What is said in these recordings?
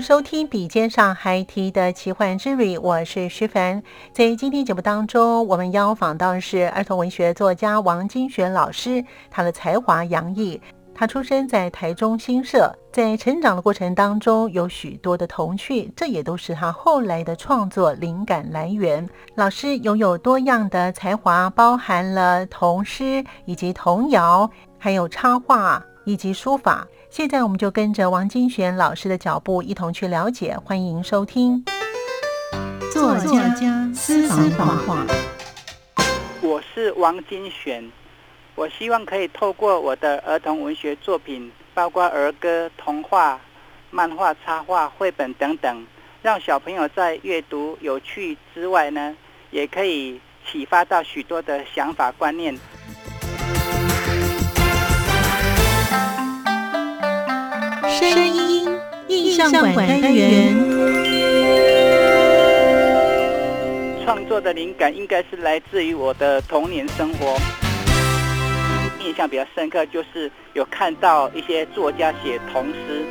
收听《笔尖上还提的奇幻之旅》，我是徐凡。在今天节目当中，我们邀访到是儿童文学作家王金璇老师。他的才华洋溢，他出生在台中新社，在成长的过程当中有许多的童趣，这也都是他后来的创作灵感来源。老师拥有多样的才华，包含了童诗以及童谣，还有插画以及书法。现在我们就跟着王金璇老师的脚步，一同去了解。欢迎收听作家私房话。我是王金璇，我希望可以透过我的儿童文学作品，包括儿歌、童话、漫画、插画、绘本等等，让小朋友在阅读有趣之外呢，也可以启发到许多的想法观念。声音印象馆单元，创作的灵感应该是来自于我的童年生活。印象比较深刻，就是有看到一些作家写童诗。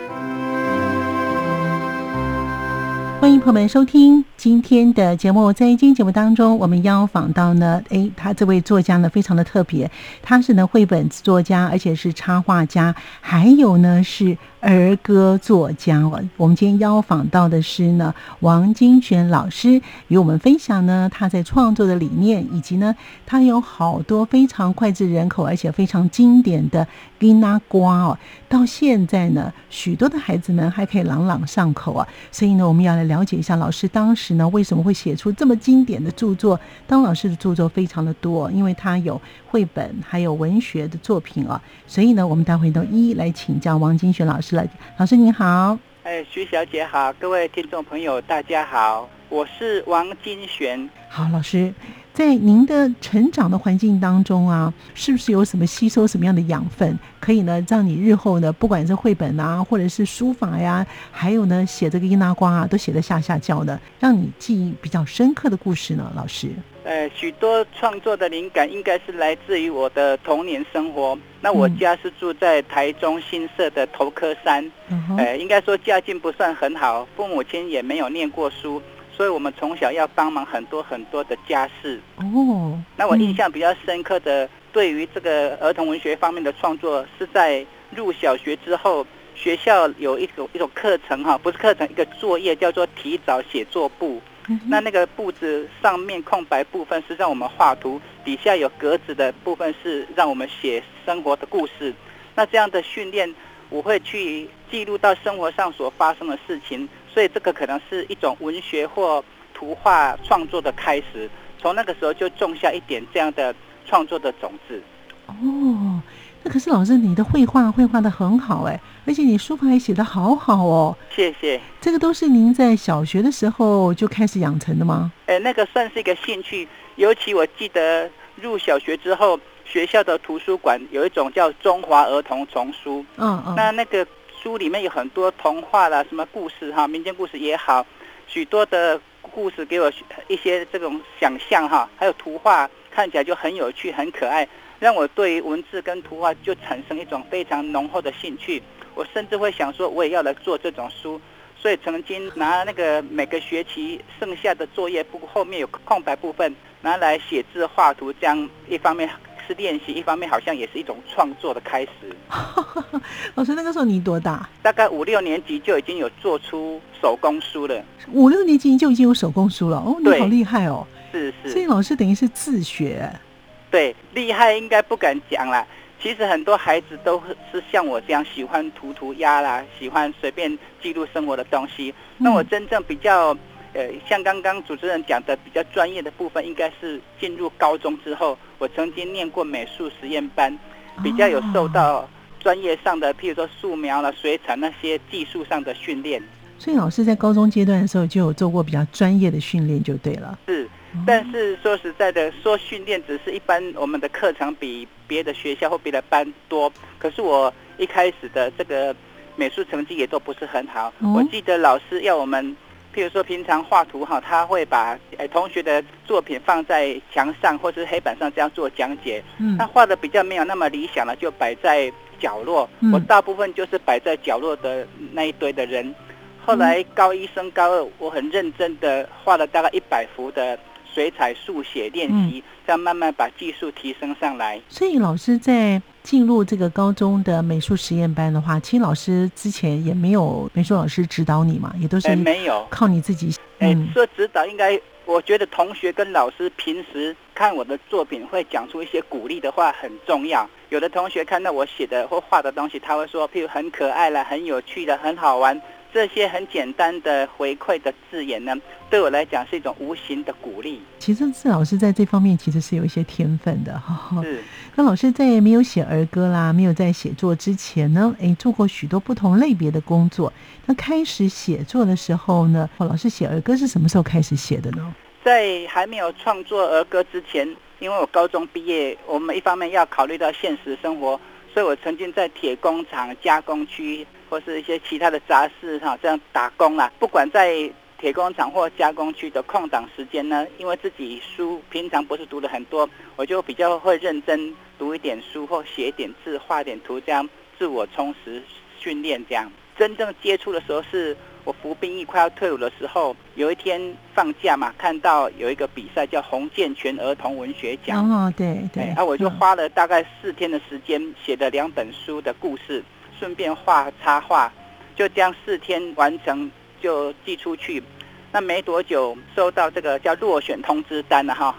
朋友们收听今天的节目。在今天节目当中，我们邀访到呢，诶，他这位作家呢非常的特别，他是呢绘本作家，而且是插画家，还有呢是。儿歌作家哦，我们今天邀访到的是呢王金璇老师，与我们分享呢他在创作的理念，以及呢他有好多非常脍炙人口而且非常经典的吉那瓜哦，到现在呢许多的孩子们还可以朗朗上口啊，所以呢我们要来了解一下老师当时呢为什么会写出这么经典的著作。当老师的著作非常的多，因为他有绘本还有文学的作品啊，所以呢我们待会都一一来请教王金璇老师了。老师您好，哎，徐小姐好，各位听众朋友大家好，我是王金璇。好，老师，在您的成长的环境当中啊，是不是有什么吸收什么样的养分，可以呢，让你日后呢，不管是绘本啊，或者是书法呀，还有呢，写这个伊那瓜啊，都写得下下叫的，让你记忆比较深刻的故事呢？老师。呃，许多创作的灵感应该是来自于我的童年生活。那我家是住在台中新社的头科山，呃，应该说家境不算很好，父母亲也没有念过书，所以我们从小要帮忙很多很多的家事。哦，那我印象比较深刻的，对于这个儿童文学方面的创作，是在入小学之后，学校有一种一种课程哈，不是课程，一个作业叫做提早写作簿。那那个布子上面空白部分是让我们画图，底下有格子的部分是让我们写生活的故事。那这样的训练，我会去记录到生活上所发生的事情，所以这个可能是一种文学或图画创作的开始。从那个时候就种下一点这样的创作的种子。哦。那可是老师，你的绘画绘画的很好哎，而且你书法也写的好好哦。谢谢。这个都是您在小学的时候就开始养成的吗？哎，那个算是一个兴趣。尤其我记得入小学之后，学校的图书馆有一种叫中华儿童丛书。嗯嗯。那那个书里面有很多童话啦，什么故事哈，民间故事也好，许多的故事给我一些这种想象哈，还有图画看起来就很有趣，很可爱。让我对于文字跟图画就产生一种非常浓厚的兴趣，我甚至会想说，我也要来做这种书。所以曾经拿那个每个学期剩下的作业簿后面有空白部分，拿来写字画图，这样一方面是练习，一方面好像也是一种创作的开始。老师，那个时候你多大？大概五六年级就已经有做出手工书了。五六年级就已经有手工书了，哦，你好厉害哦！是是。所以老师等于是自学。对，厉害应该不敢讲啦。其实很多孩子都是像我这样喜欢涂涂鸦啦，喜欢随便记录生活的东西。那我真正比较。呃，像刚刚主持人讲的比较专业的部分，应该是进入高中之后，我曾经念过美术实验班，比较有受到专业上的，譬如说素描了、水彩那些技术上的训练。所以老师在高中阶段的时候就有做过比较专业的训练，就对了。是，但是说实在的，说训练只是一般我们的课程比别的学校或别的班多，可是我一开始的这个美术成绩也都不是很好。我记得老师要我们。譬如说，平常画图哈，他会把诶同学的作品放在墙上或者是黑板上这样做讲解。嗯，他画的比较没有那么理想了，就摆在角落。我大部分就是摆在角落的那一堆的人。后来高一升高二，我很认真的画了大概一百幅的水彩速写练习，这样慢慢把技术提升上来。所以老师在。进入这个高中的美术实验班的话，其实老师之前也没有美术老师指导你嘛，也都是没有靠你自己。哎，说指导应该，我觉得同学跟老师平时看我的作品会讲出一些鼓励的话很重要。有的同学看到我写的或画的东西，他会说，譬如很可爱了、很有趣的、很好玩。这些很简单的回馈的字眼呢，对我来讲是一种无形的鼓励。其实郑老师在这方面其实是有一些天分的哈。是。那老师在没有写儿歌啦，没有在写作之前呢，哎，做过许多不同类别的工作。那开始写作的时候呢，老师写儿歌是什么时候开始写的呢？在还没有创作儿歌之前，因为我高中毕业，我们一方面要考虑到现实生活，所以我曾经在铁工厂加工区。或是一些其他的杂事哈，这样打工啦。不管在铁工厂或加工区的空档时间呢，因为自己书平常不是读的很多，我就比较会认真读一点书或写一点字、画点图，这样自我充实训练。这样真正接触的时候，是我服兵役快要退伍的时候，有一天放假嘛，看到有一个比赛叫洪建全儿童文学奖。哦，对对。啊，我就花了大概四天的时间写了两本书的故事。顺便画插画，就将四天完成就寄出去。那没多久收到这个叫落选通知单了哈。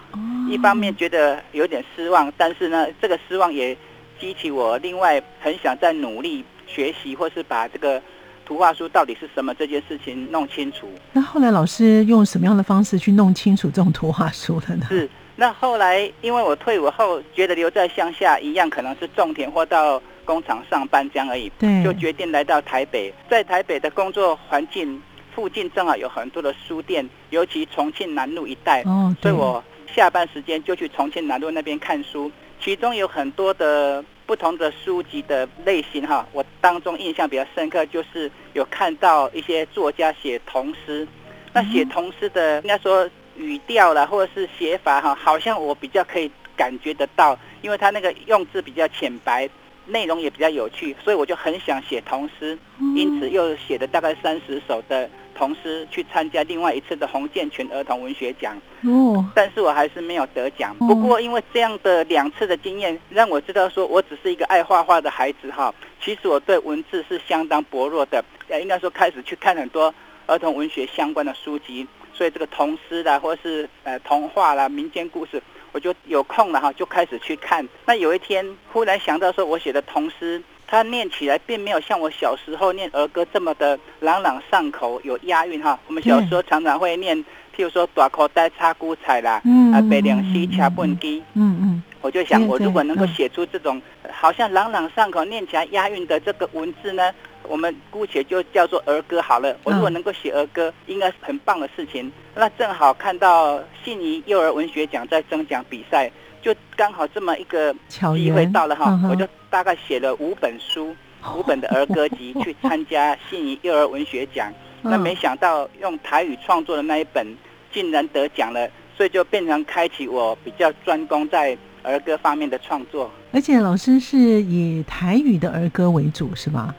一方面觉得有点失望，但是呢，这个失望也激起我另外很想再努力学习，或是把这个图画书到底是什么这件事情弄清楚。那后来老师用什么样的方式去弄清楚这种图画书的呢？是。那后来因为我退伍后觉得留在乡下一样可能是种田或到。工厂上班这样而已，就决定来到台北。在台北的工作环境附近，正好有很多的书店，尤其重庆南路一带。哦，所以我下班时间就去重庆南路那边看书。其中有很多的不同的书籍的类型哈，我当中印象比较深刻，就是有看到一些作家写童诗。那写童诗的，应该说语调啦，或者是写法哈，好像我比较可以感觉得到，因为他那个用字比较浅白。内容也比较有趣，所以我就很想写童诗，因此又写了大概三十首的童诗去参加另外一次的洪建全儿童文学奖。哦，但是我还是没有得奖。不过因为这样的两次的经验，让我知道说我只是一个爱画画的孩子哈。其实我对文字是相当薄弱的，呃，应该说开始去看很多儿童文学相关的书籍，所以这个童诗啦，或是呃童话啦、民间故事。我就有空了哈，就开始去看。那有一天忽然想到说，我写的童诗，它念起来并没有像我小时候念儿歌这么的朗朗上口，有押韵哈。我们小时候常常会念，譬如说“大口袋插菇菜”啦，啊，“白凉西掐笨鸡”。嗯嗯。我就想，我如果能够写出这种好像朗朗上口、念起来押韵的这个文字呢？我们姑且就叫做儿歌好了。我如果能够写儿歌，应该是很棒的事情。那正好看到信宜幼儿文学奖在征奖比赛，就刚好这么一个机会到了哈，我就大概写了五本书，五本的儿歌集去参加信宜幼儿文学奖。那没想到用台语创作的那一本竟然得奖了，所以就变成开启我比较专攻在儿歌方面的创作。而且老师是以台语的儿歌为主，是吧？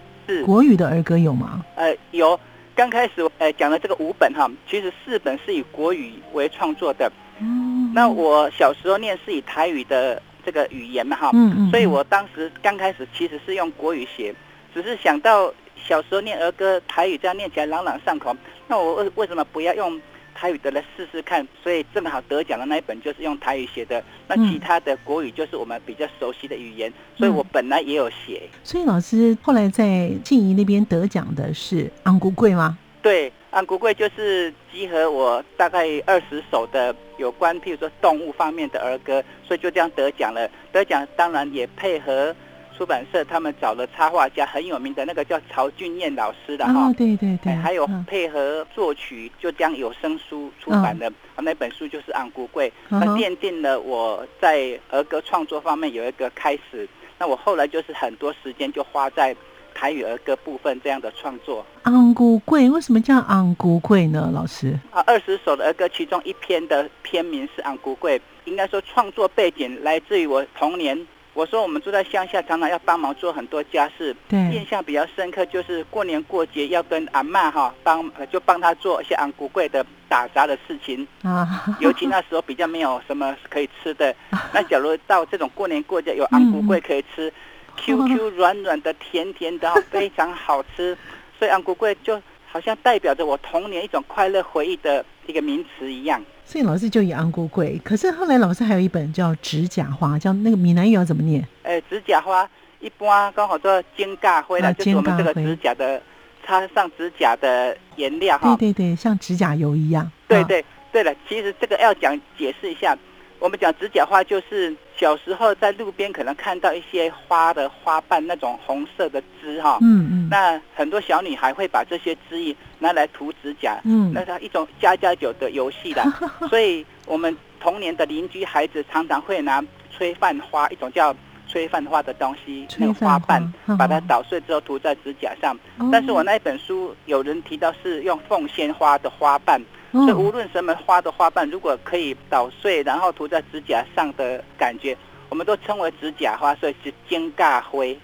国语的儿歌有吗？呃，有。刚开始呃讲的这个五本哈，其实四本是以国语为创作的。嗯。那我小时候念是以台语的这个语言嘛哈，嗯嗯，所以我当时刚开始其实是用国语写，只是想到小时候念儿歌台语这样念起来朗朗上口，那我为为什么不要用台语的来试试看？所以正好得奖的那一本就是用台语写的，那其他的国语就是我们比较熟悉的语言，所以我本来也有写。所以老师后来在静怡那边得奖的是《昂古贵》吗？对，安古贵就是集合我大概二十首的有关，譬如说动物方面的儿歌，所以就这样得奖了。得奖当然也配合出版社他们找了插画家很有名的那个叫曹俊彦老师的哈，哦，对对对，还有嗯配合作曲，就将有声书出版的、那本书就是《昂古贵》，嗯哼那奠定了我在儿歌创作方面有一个开始。那我后来就是很多时间就花在台语儿歌部分这样的创作。昂古贵为什么叫昂古贵呢？老师，啊，二十首的儿歌，其中一篇的篇名是《昂古贵》，应该说创作背景来自于我童年。我说我们住在乡下，常常要帮忙做很多家事，印，象比较深刻就是过年过节要跟阿嬷哈帮，呃就帮她做一些昂古贵的打杂的事情。啊，尤其那时候比较没有什么可以吃的，那假如到这种过年过节有昂古贵可以吃，QQ 软软的、甜甜的，非常好吃。所以昂古贵就好像代表着我童年一种快乐回忆的一个名词一样。所以老师就以昂古贵。可是后来老师还有一本叫《指甲花》，叫那个闽南语要怎么念？呃，指甲花一般刚好做尖尬灰啦，啊就是我们这个指甲的擦上指甲的颜料哈。对对对，像指甲油一样。啊，对对对了，其实这个要讲解释一下。我们讲指甲花，就是小时候在路边可能看到一些花的花瓣，那种红色的枝哈。嗯嗯，那很多小女孩会把这些汁液拿来涂指甲，嗯那是一种家家酒的游戏啦。所以我们童年的邻居孩子常常会拿炊饭花，一种叫炊饭花的东西，那个花花瓣呵呵把它捣碎之后涂在指甲上。哦但是我那一本书有人提到是用凤仙花的花瓣，所以无哦论什么花的花瓣，如果可以捣碎然后涂在指甲上的感觉，我们都称为指甲花，所以是尖尬灰。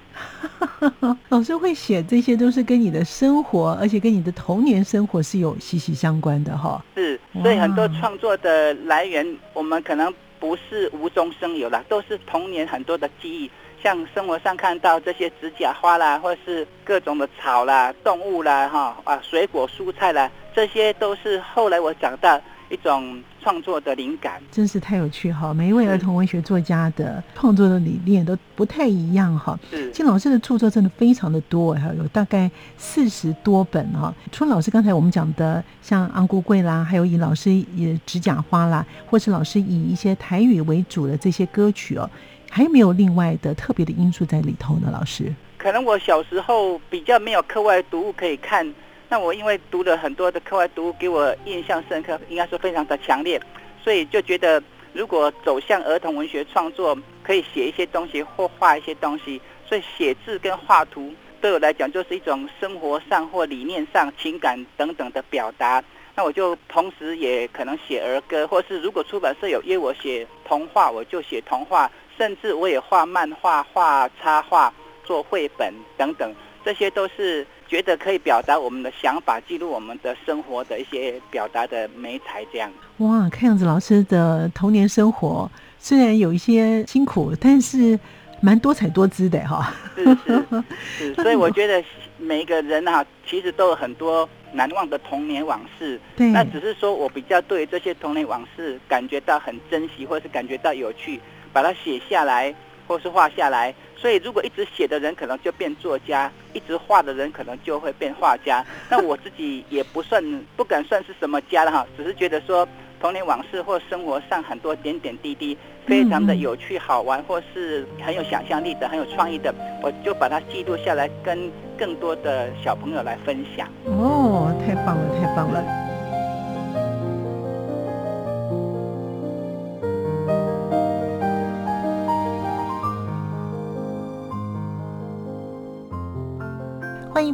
老师会写这些都是跟你的生活，而且跟你的童年生活是有息息相关的哈。是，所以很多哇创作的来源，我们可能不是无中生有啦，都是童年很多的记忆。像生活上看到这些指甲花啦，或是各种的草啦、动物啦、哈啊水果、蔬菜啦，这些都是后来我长大一种创作的灵感。真是太有趣哈！每一位儿童文学作家的创作的理念都不太一样哈。是金老师的著作真的非常的多，还有大概四十多本哈。除了老师刚才我们讲的像昂古贵啦，还有以老师以指甲花啦，或是老师以一些台语为主的这些歌曲哦，还有没有另外的特别的因素在里头呢？老师，可能我小时候比较没有课外读物可以看，那我因为读了很多的课外读物，给我印象深刻，应该说非常的强烈，所以就觉得如果走向儿童文学创作，可以写一些东西或画一些东西，所以写字跟画图对我来讲就是一种生活上或理念上、情感等等的表达。那我就同时也可能写儿歌，或是如果出版社有约我写童话，我就写童话，甚至我也画漫画、画插画。做绘本等等，这些都是觉得可以表达我们的想法，记录我们的生活的一些表达的美材。这样，哇，看样子老师的童年生活虽然有一些辛苦，但是蛮多彩多姿的哈。是是 是，所以我觉得每一个人哈、其实都有很多难忘的童年往事。对，那只是说我比较对这些童年往事感觉到很珍惜，或是感觉到有趣，把它写下来，或是画下来。所以，如果一直写的人可能就变作家，一直画的人可能就会变画家。那我自己也不算，不敢算是什么家了哈，只是觉得说童年往事或生活上很多点点滴滴，非常的有趣好玩，或是很有想象力的、很有创意的，我就把它记录下来，跟更多的小朋友来分享。哦，太棒了，太棒了。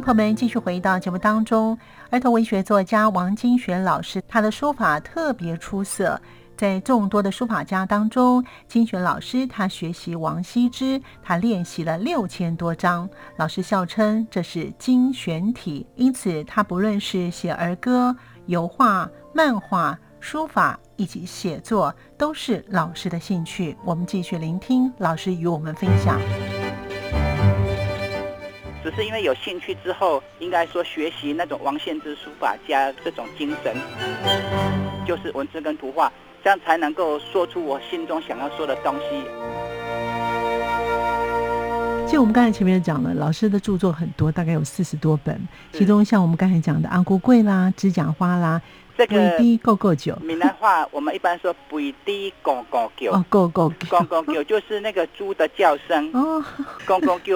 朋友们继续回到节目当中。儿童文学作家王金璇老师，他的书法特别出色，在众多的书法家当中，金璇老师他学习王羲之，他练习了六千多章，老师笑称这是精选体，因此他不论是写儿歌、油画、漫画、书法、以及写作，都是老师的兴趣。我们继续聆听老师与我们分享。只是因为有兴趣之后，应该说学习那种王献之书法家这种精神，就是文字跟图画，这样才能够说出我心中想要说的东西。就我们刚才前面讲了，老师的著作很多，大概有四十多本，其中像我们刚才讲的《阿国贵》啦，《指甲花》啦，这个“滴够够酒”。闽南话我们一般说“不滴公公叫”，哦，够够公公叫就是那个猪的叫声。哦，公公叫。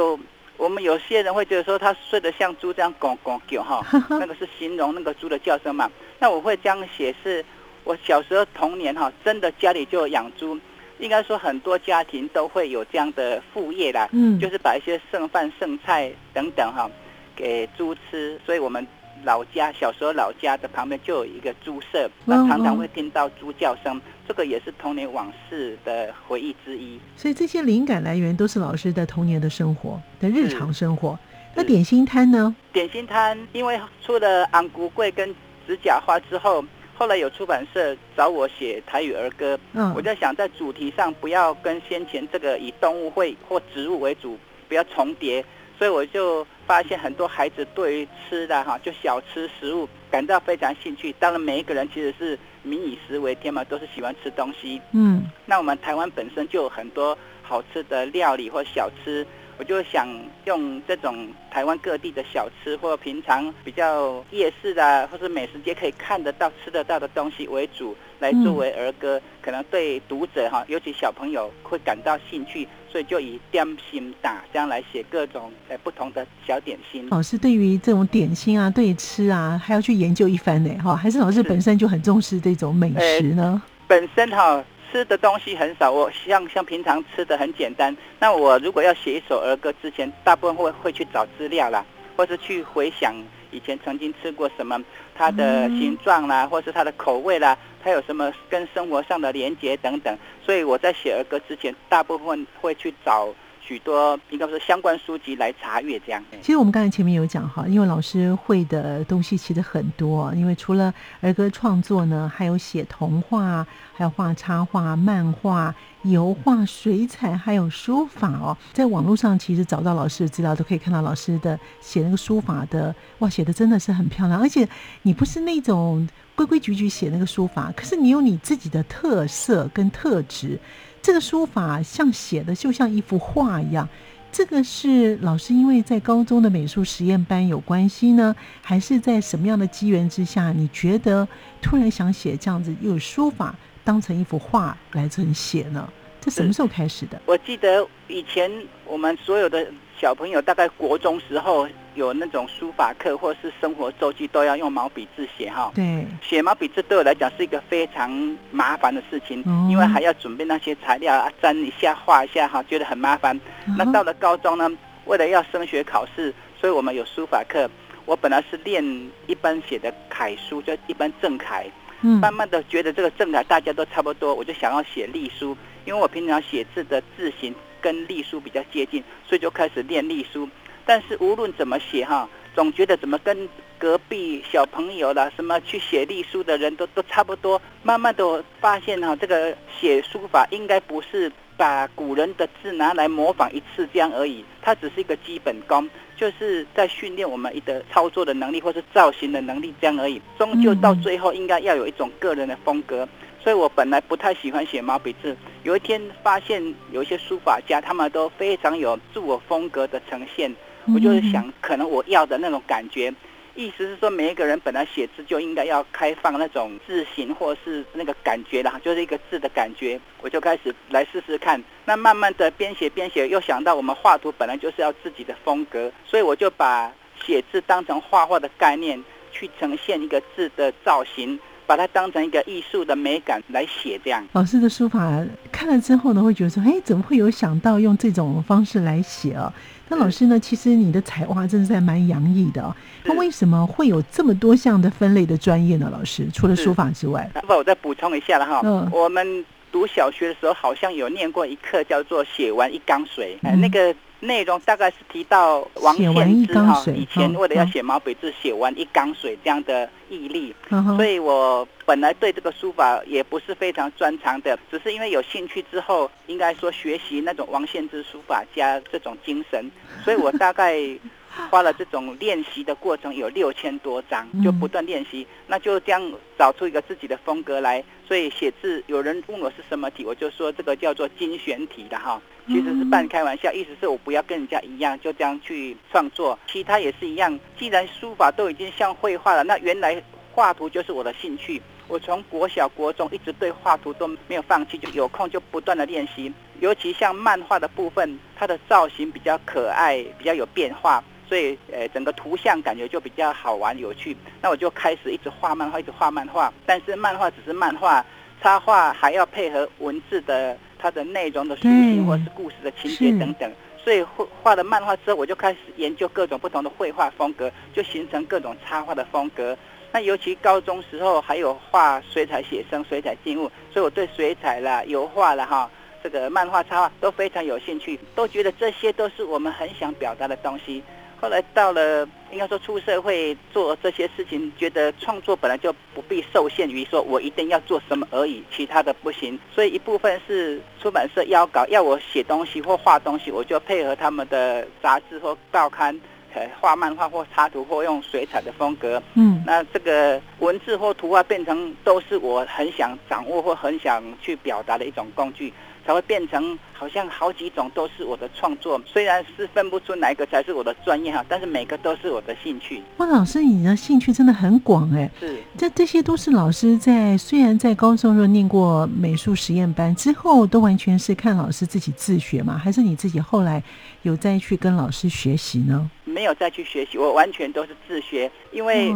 我们有些人会觉得说他睡得像猪这样拱拱叫哈，那个是形容那个猪的叫声嘛。那我会这样写，是我小时候童年哈，真的家里就养猪，应该说很多家庭都会有这样的副业啦，嗯，就是把一些剩饭剩菜等等哈给猪吃，所以我们。老家小时候老家的旁边就有一个猪舍，那常常会听到猪叫声，这个也是童年往事的回忆之一。所以这些灵感来源都是老师的童年的生活的日常生活。那点心摊呢？点心摊因为出了《昂古贵》跟《指甲花》之后，后来有出版社找我写台语儿歌，嗯，我在想在主题上不要跟先前这个以动物会或植物为主，不要重叠。所以我就发现很多孩子对于吃的哈，就小吃食物感到非常兴趣。当然，每一个人其实是民以食为天嘛，都是喜欢吃东西。嗯，那我们台湾本身就有很多好吃的料理或小吃。我就想用这种台湾各地的小吃，或平常比较夜市的，或是美食街可以看得到、吃得到的东西为主，来作为儿歌，可能对读者哈，尤其小朋友会感到兴趣，所以就以点心打这样来写各种呃不同的小点心。老师对于这种点心啊，对吃啊，还要去研究一番呢，哈，还是老师本身就很重视这种美食呢？本身哈。吃的东西很少，我像像平常吃的很简单。那我如果要写一首儿歌之前，大部分会会去找资料啦，或是去回想以前曾经吃过什么，它的形状啦，或是它的口味啦，它有什么跟生活上的连接等等。所以我在写儿歌之前，大部分会去找。许多应该说相关书籍来查阅，这样。其实我们刚才前面有讲哈，因为老师会的东西其实很多，因为除了儿歌创作呢，还有写童话，还有画插画、漫画、油画、水彩，还有书法哦。在网络上其实找到老师的资料，都可以看到老师的写那个书法的，哇，写的真的是很漂亮。而且你不是那种规规矩矩写那个书法，可是你有你自己的特色跟特质。这个书法像写的就像一幅画一样，这个是老师因为在高中的美术实验班有关系呢，还是在什么样的机缘之下，你觉得突然想写这样子，用书法当成一幅画来成写呢？这什么时候开始的？我记得以前我们所有的小朋友，大概国中时候。有那种书法课或是生活周记，都要用毛笔字写哈。对，写毛笔字对我来讲是一个非常麻烦的事情，因为还要准备那些材料啊，粘一下画一下哈，觉得很麻烦。那到了高中呢，为了要升学考试，所以我们有书法课。我本来是练一般写的楷书，就一般正楷。嗯。慢慢的觉得这个正楷大家都差不多，我就想要写隶书，因为我平常写字的字形跟隶书比较接近，所以就开始练隶书。但是无论怎么写哈，总觉得怎么跟隔壁小朋友啦，什么去写隶书的人都都差不多。慢慢的发现哈，这个写书法应该不是把古人的字拿来模仿一次这样而已，它只是一个基本功，就是在训练我们一个操作的能力或是造型的能力这样而已。终究到最后应该要有一种个人的风格。所以我本来不太喜欢写毛笔字，有一天发现有一些书法家，他们都非常有自我风格的呈现。我就是想，可能我要的那种感觉，意思是说，每一个人本来写字就应该要开放那种字形或是那个感觉啦，就是一个字的感觉。我就开始来试试看，那慢慢的边写边写，又想到我们画图本来就是要自己的风格，所以我就把写字当成画画的概念去呈现一个字的造型。把它当成一个艺术的美感来写，这样。老师的书法看了之后呢，会觉得说：“哎，怎么会有想到用这种方式来写啊？”那老师呢，其实你的才华真的是蛮洋溢的。那为什么会有这么多项的分类的专业呢？老师除了书法之外，那我再补充一下了哈。嗯。我们读小学的时候，好像有念过一课叫做“写完一缸水”。哎，那个内容大概是提到王献之哈，以前为了要写毛笔字，写完一缸水这样的毅力，所以我本来对这个书法也不是非常专长的，只是因为有兴趣之后，应该说学习那种王献之书法家这种精神，所以我大概。花了这种练习的过程有六千多张，就不断练习，那就这样找出一个自己的风格来。所以写字，有人问我是什么体，我就说这个叫做精选体的哈，其实是半开玩笑，意思是我不要跟人家一样，就这样去创作。其他也是一样，既然书法都已经像绘画了，那原来画图就是我的兴趣。我从国小、国中一直对画图都没有放弃，就有空就不断的练习。尤其像漫画的部分，它的造型比较可爱，比较有变化。所以，呃，整个图像感觉就比较好玩有趣。那我就开始一直画漫画，一直画漫画。但是漫画只是漫画，插画还要配合文字的它的内容的属性，或是故事的情节等等。所以画画了漫画之后，我就开始研究各种不同的绘画风格，就形成各种插画的风格。那尤其高中时候还有画水彩写生、水彩静物，所以我对水彩啦、油画啦、哈这个漫画插画都非常有兴趣，都觉得这些都是我们很想表达的东西。后来到了，应该说出社会做这些事情，觉得创作本来就不必受限于说我一定要做什么而已，其他的不行。所以一部分是出版社要稿，要我写东西或画东西，我就配合他们的杂志或报刊，呃，画漫画或插图或用水彩的风格。嗯，那这个文字或图画变成都是我很想掌握或很想去表达的一种工具。才会变成好像好几种都是我的创作，虽然是分不出哪一个才是我的专业哈，但是每个都是我的兴趣。哇，老师，你的兴趣真的很广哎。是，这这些都是老师在虽然在高中若念过美术实验班之后，都完全是看老师自己自学吗？还是你自己后来有再去跟老师学习呢？没有再去学习，我完全都是自学。因为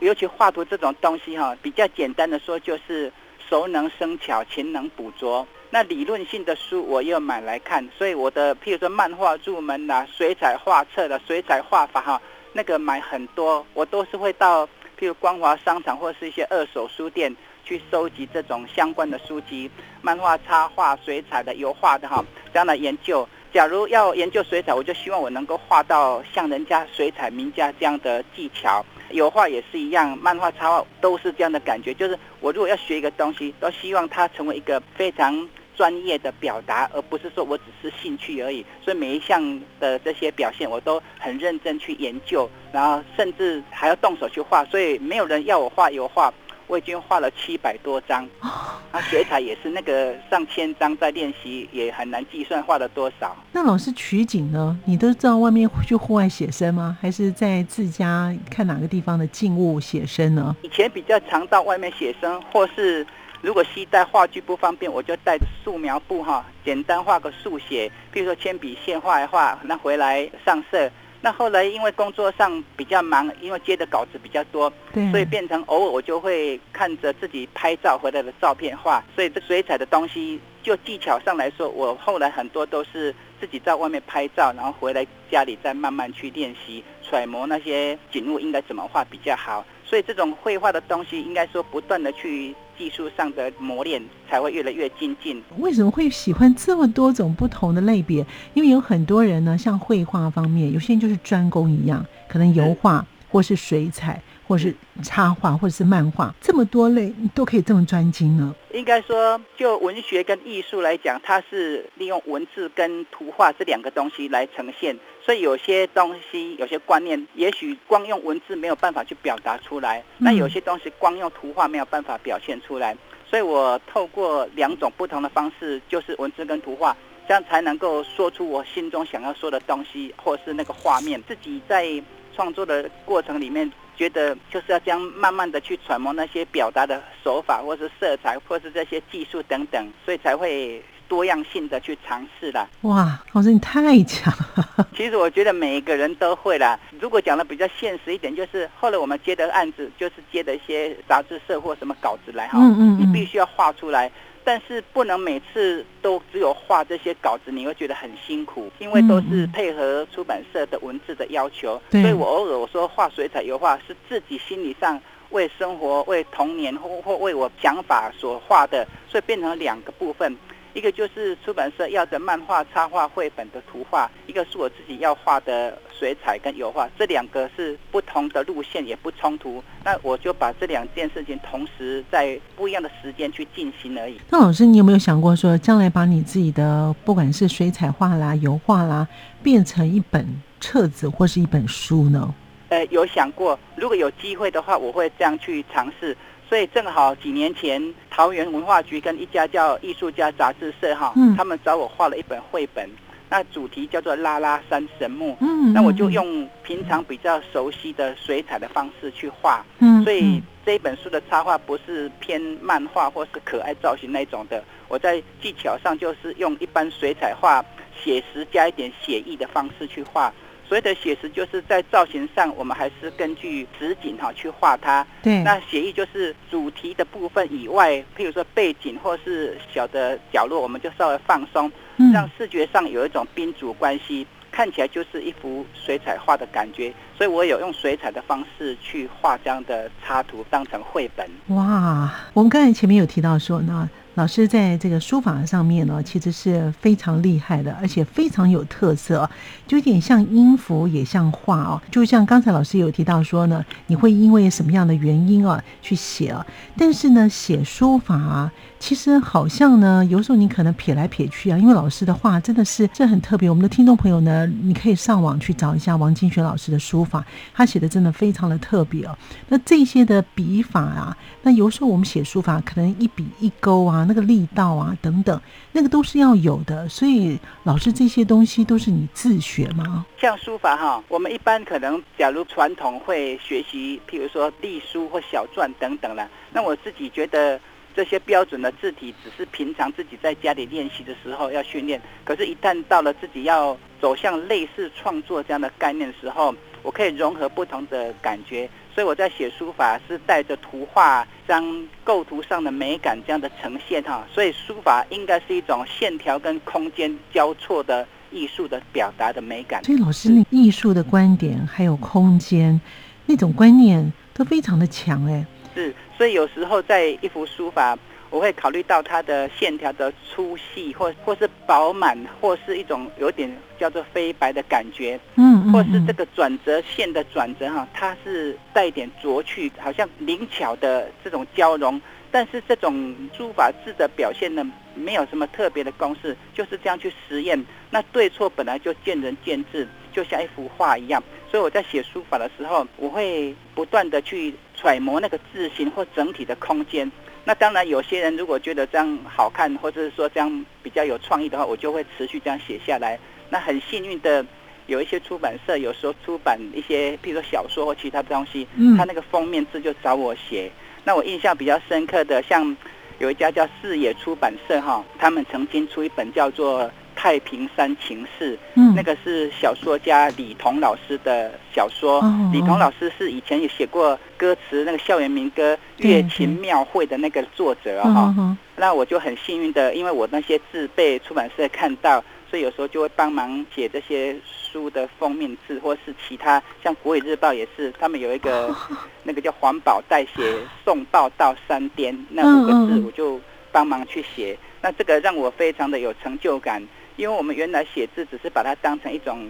尤其画图这种东西哈，比较简单的说就是熟能生巧，勤能补拙。那理论性的书我又买来看，所以我的譬如说漫画入门啦、水彩画册的水彩画法哈，那个买很多，我都是会到譬如光华商场或是一些二手书店去收集这种相关的书籍，漫画插画、水彩的、油画的哈，这样来研究。假如要研究水彩，我就希望我能够画到像人家水彩名家这样的技巧。油画也是一样，漫画插画都是这样的感觉。就是我如果要学一个东西，都希望它成为一个非常。专业的表达，而不是说我只是兴趣而已。所以每一项的这些表现，我都很认真去研究，然后甚至还要动手去画。所以没有人要我画油画，我已经画了七百多张。啊，水彩也是那个上千张在练习，也很难计算画了多少。那老师取景呢？你都知道外面去户外写生吗？还是在自家看哪个地方的静物写生呢？以前比较常到外面写生，或是。如果携带画具不方便，我就带着素描布哈，简单画个速写，比如说铅笔线画一画，那回来上色。那后来因为工作上比较忙，因为接的稿子比较多，所以变成偶尔我就会看着自己拍照回来的照片画。所以这水彩的东西，就技巧上来说，我后来很多都是自己在外面拍照，然后回来家里再慢慢去练习揣摩那些景物应该怎么画比较好。所以这种绘画的东西，应该说不断的去。技术上的磨练才会越来越精进。为什么会喜欢这么多种不同的类别？因为有很多人呢，像绘画方面，有些人就是专攻一样，可能油画或是水彩。或是插画，或者是漫画，这么多类都可以这么专精呢？应该说，就文学跟艺术来讲，它是利用文字跟图画这两个东西来呈现。所以有些东西、有些观念，也许光用文字没有办法去表达出来；那有些东西光用图画没有办法表现出来。所以我透过两种不同的方式，就是文字跟图画，这样才能够说出我心中想要说的东西，或是那个画面。自己在创作的过程里面。觉得就是要将慢慢的去揣摩那些表达的手法，或是色彩，或是这些技术等等，所以才会多样性的去尝试啦。哇，老师你太强了！其实我觉得每一个人都会啦。如果讲的比较现实一点，就是后来我们接的案子，就是接的一些杂志社或什么稿子来哈，嗯嗯，你必须要画出来。但是不能每次都只有画这些稿子，你会觉得很辛苦，因为都是配合出版社的文字的要求。所以我偶尔我说画水彩油画是自己心理上为生活、为童年或或为我想法所画的，所以变成两个部分。一个就是出版社要的漫画、插画、绘本的图画，一个是我自己要画的水彩跟油画，这两个是不同的路线，也不冲突。那我就把这两件事情同时在不一样的时间去进行而已。那老师，你有没有想过说，将来把你自己的不管是水彩画啦、油画啦，变成一本册子或是一本书呢？呃，有想过，如果有机会的话，我会这样去尝试。所以正好几年前，桃园文化局跟一家叫艺术家杂志社哈，他们找我画了一本绘本，那主题叫做拉拉山神木。嗯，那我就用平常比较熟悉的水彩的方式去画。嗯，所以这一本书的插画不是偏漫画或是可爱造型那种的，我在技巧上就是用一般水彩画写实加一点写意的方式去画。所谓的写实，就是在造型上，我们还是根据实景哈去画它。对。那写意就是主题的部分以外，譬如说背景或是小的角落，我们就稍微放松，让视觉上有一种宾主关系，看起来就是一幅水彩画的感觉。所以我有用水彩的方式去画这样的插图，当成绘本。哇，我们刚才前面有提到说呢。老师在这个书法上面呢，其实是非常厉害的，而且非常有特色，就有点像音符，也像画哦。就像刚才老师有提到说呢，你会因为什么样的原因啊去写啊？但是呢，写书法啊，其实好像呢，有时候你可能撇来撇去啊，因为老师的画真的是这很特别。我们的听众朋友呢，你可以上网去找一下王金学老师的书法，他写的真的非常的特别哦。那这些的笔法啊，那有时候我们写书法可能一笔一勾啊。那个力道啊，等等，那个都是要有的。所以，老师这些东西都是你自学吗？像书法哈，我们一般可能，假如传统会学习，譬如说隶书或小篆等等了。那我自己觉得，这些标准的字体只是平常自己在家里练习的时候要训练。可是，一旦到了自己要走向类似创作这样的概念的时候，我可以融合不同的感觉。所以我在写书法是带着图画、将构图上的美感这样的呈现哈，所以书法应该是一种线条跟空间交错的艺术的表达的美感。所以老师那艺术的观点还有空间那种观念都非常的强哎。是，所以有时候在一幅书法。我会考虑到它的线条的粗细，或或是饱满，或是一种有点叫做飞白的感觉，嗯，或是这个转折线的转折哈，它是带一点拙趣，好像灵巧的这种交融。但是这种书法字的表现呢，没有什么特别的公式，就是这样去实验。那对错本来就见仁见智，就像一幅画一样。所以我在写书法的时候，我会不断的去揣摩那个字形或整体的空间。那当然，有些人如果觉得这样好看，或者是说这样比较有创意的话，我就会持续这样写下来。那很幸运的，有一些出版社有时候出版一些，譬如说小说或其他东西，他那个封面字就找我写。那我印象比较深刻的，像有一家叫视野出版社哈，他们曾经出一本叫做。太平山情事，嗯，那个是小说家李彤老师的小说。李彤老师是以前有写过歌词，那个校园民歌《月琴庙会》的那个作者哈。那我就很幸运的，因为我那些字被出版社看到，所以有时候就会帮忙写这些书的封面字，或是其他像《国语日报》也是，他们有一个那个叫环保代写送报到山巅那五个字，我就帮忙去写。那这个让我非常的有成就感。因为我们原来写字只是把它当成一种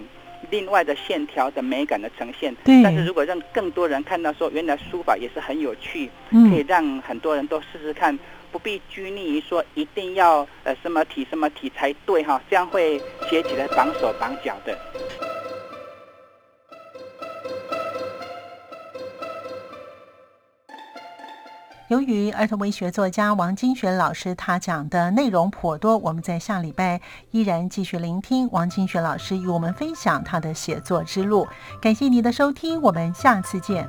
另外的线条的美感的呈现，但是如果让更多人看到说原来书法也是很有趣，可以让很多人都试试看，不必拘泥于说一定要呃什么体什么体才对哈，这样会写起来绑手绑脚的。由于儿童文学作家王金雪老师他讲的内容颇多，我们在下礼拜依然继续聆听王金雪老师与我们分享他的写作之路。感谢您的收听，我们下次见。